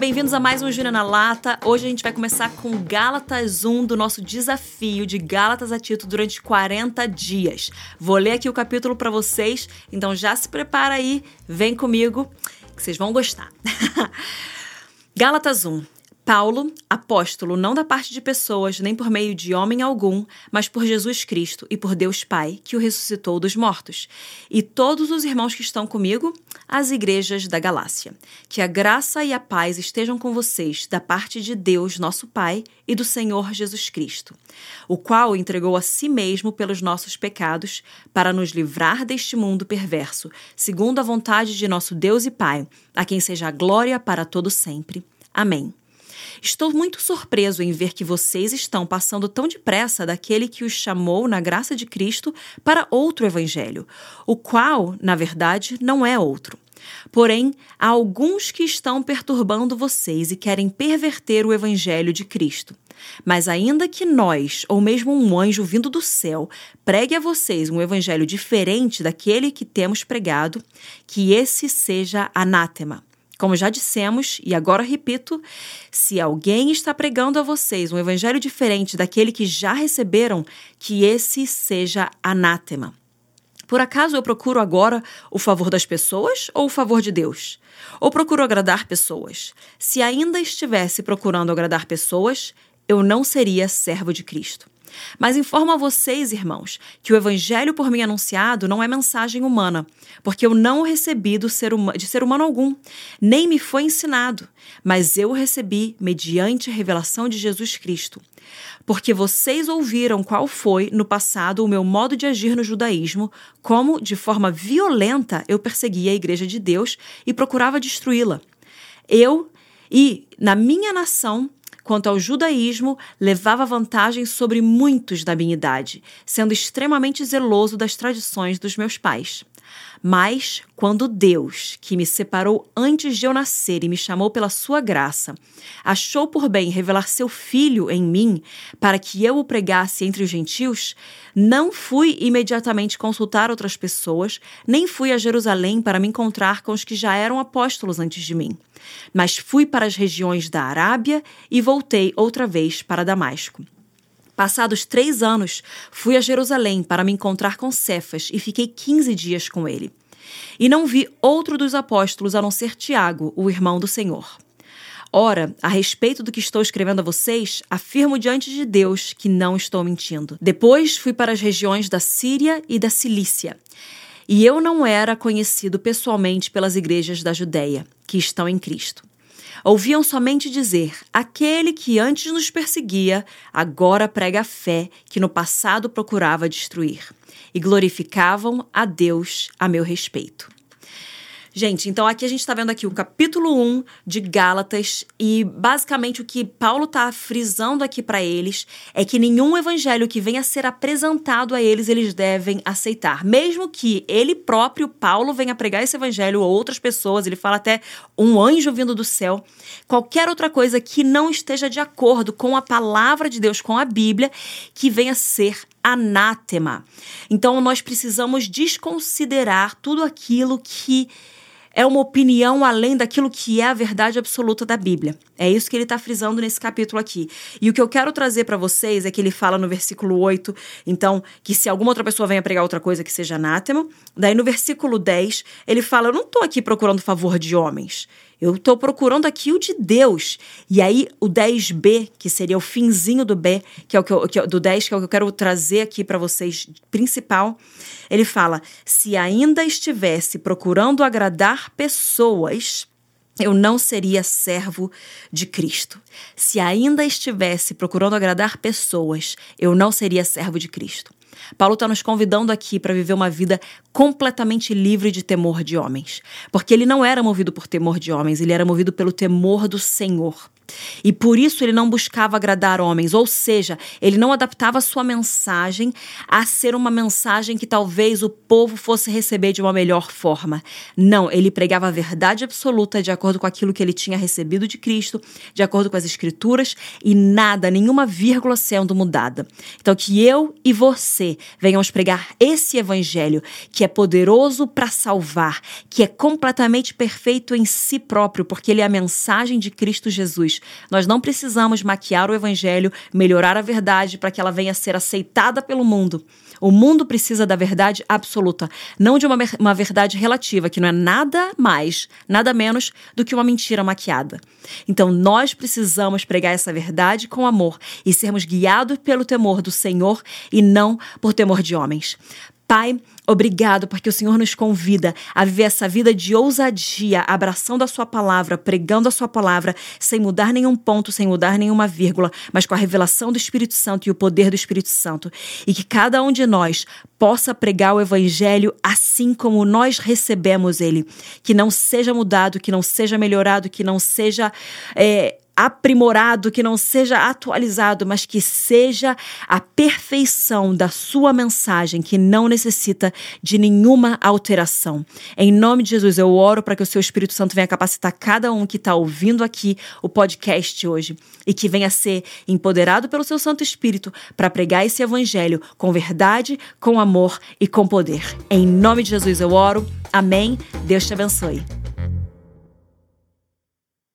bem-vindos a mais um Júnior na Lata. Hoje a gente vai começar com Gálatas 1 do nosso desafio de Gálatas a Tito durante 40 dias. Vou ler aqui o capítulo para vocês, então já se prepara aí, vem comigo que vocês vão gostar. Gálatas 1. Paulo, apóstolo não da parte de pessoas, nem por meio de homem algum, mas por Jesus Cristo e por Deus Pai, que o ressuscitou dos mortos. E todos os irmãos que estão comigo, as igrejas da Galácia. Que a graça e a paz estejam com vocês, da parte de Deus, nosso Pai, e do Senhor Jesus Cristo, o qual entregou a si mesmo pelos nossos pecados, para nos livrar deste mundo perverso, segundo a vontade de nosso Deus e Pai, a quem seja a glória para todo sempre. Amém. Estou muito surpreso em ver que vocês estão passando tão depressa daquele que os chamou na graça de Cristo para outro evangelho, o qual, na verdade, não é outro. Porém, há alguns que estão perturbando vocês e querem perverter o evangelho de Cristo. Mas ainda que nós, ou mesmo um anjo vindo do céu, pregue a vocês um evangelho diferente daquele que temos pregado, que esse seja anátema. Como já dissemos, e agora repito, se alguém está pregando a vocês um evangelho diferente daquele que já receberam, que esse seja anátema. Por acaso eu procuro agora o favor das pessoas ou o favor de Deus? Ou procuro agradar pessoas? Se ainda estivesse procurando agradar pessoas, eu não seria servo de Cristo. Mas informo a vocês, irmãos, que o evangelho por mim anunciado não é mensagem humana, porque eu não o recebi ser de ser humano algum, nem me foi ensinado, mas eu o recebi mediante a revelação de Jesus Cristo. Porque vocês ouviram qual foi, no passado, o meu modo de agir no judaísmo, como, de forma violenta, eu perseguia a igreja de Deus e procurava destruí-la. Eu e, na minha nação, quanto ao judaísmo, levava vantagem sobre muitos da minha idade, sendo extremamente zeloso das tradições dos meus pais. Mas, quando Deus, que me separou antes de eu nascer e me chamou pela sua graça, achou por bem revelar seu filho em mim para que eu o pregasse entre os gentios, não fui imediatamente consultar outras pessoas, nem fui a Jerusalém para me encontrar com os que já eram apóstolos antes de mim. Mas fui para as regiões da Arábia e voltei outra vez para Damasco. Passados três anos, fui a Jerusalém para me encontrar com Cefas e fiquei quinze dias com ele. E não vi outro dos apóstolos a não ser Tiago, o irmão do Senhor. Ora, a respeito do que estou escrevendo a vocês, afirmo diante de Deus que não estou mentindo. Depois fui para as regiões da Síria e da Cilícia. E eu não era conhecido pessoalmente pelas igrejas da Judéia, que estão em Cristo ouviam somente dizer: aquele que antes nos perseguia, agora prega a fé que no passado procurava destruir. E glorificavam a Deus a meu respeito. Gente, então aqui a gente está vendo aqui o capítulo 1 de Gálatas e basicamente o que Paulo está frisando aqui para eles é que nenhum evangelho que venha a ser apresentado a eles eles devem aceitar. Mesmo que ele próprio, Paulo, venha pregar esse evangelho a outras pessoas, ele fala até um anjo vindo do céu, qualquer outra coisa que não esteja de acordo com a palavra de Deus, com a Bíblia, que venha a ser anátema. Então nós precisamos desconsiderar tudo aquilo que é uma opinião além daquilo que é a verdade absoluta da Bíblia. É isso que ele está frisando nesse capítulo aqui. E o que eu quero trazer para vocês é que ele fala no versículo 8, então, que se alguma outra pessoa venha pregar outra coisa que seja anátema. Daí no versículo 10, ele fala: Eu não estou aqui procurando favor de homens. Eu estou procurando aqui o de Deus. E aí, o 10b, que seria o finzinho do B, que é o que eu, que é, do 10, que é o que eu quero trazer aqui para vocês, principal, ele fala: se ainda estivesse procurando agradar pessoas, eu não seria servo de Cristo. Se ainda estivesse procurando agradar pessoas, eu não seria servo de Cristo. Paulo está nos convidando aqui para viver uma vida completamente livre de temor de homens. Porque ele não era movido por temor de homens, ele era movido pelo temor do Senhor. E por isso ele não buscava agradar homens, ou seja, ele não adaptava sua mensagem a ser uma mensagem que talvez o povo fosse receber de uma melhor forma. Não, ele pregava a verdade absoluta de acordo com aquilo que ele tinha recebido de Cristo, de acordo com as escrituras e nada, nenhuma vírgula sendo mudada. Então que eu e você venhamos pregar esse evangelho que é poderoso para salvar, que é completamente perfeito em si próprio, porque ele é a mensagem de Cristo Nós não precisamos maquiar o evangelho, melhorar a verdade para que ela venha a ser aceitada pelo mundo. O mundo precisa da verdade absoluta, não de uma, uma verdade relativa, que não é nada mais, nada menos do que uma mentira maquiada. Então, nós precisamos pregar essa verdade com amor e sermos guiados pelo temor do Senhor e não por temor de homens. Pai, obrigado porque o Senhor nos convida a viver essa vida de ousadia, abraçando a Sua palavra, pregando a Sua palavra, sem mudar nenhum ponto, sem mudar nenhuma vírgula, mas com a revelação do Espírito Santo e o poder do Espírito Santo. E que cada um de nós possa pregar o Evangelho assim como nós recebemos ele. Que não seja mudado, que não seja melhorado, que não seja. É, aprimorado, que não seja atualizado, mas que seja a perfeição da sua mensagem, que não necessita de nenhuma alteração. Em nome de Jesus, eu oro para que o seu Espírito Santo venha capacitar cada um que está ouvindo aqui o podcast hoje e que venha ser empoderado pelo seu Santo Espírito para pregar esse evangelho com verdade, com amor e com poder. Em nome de Jesus eu oro. Amém. Deus te abençoe.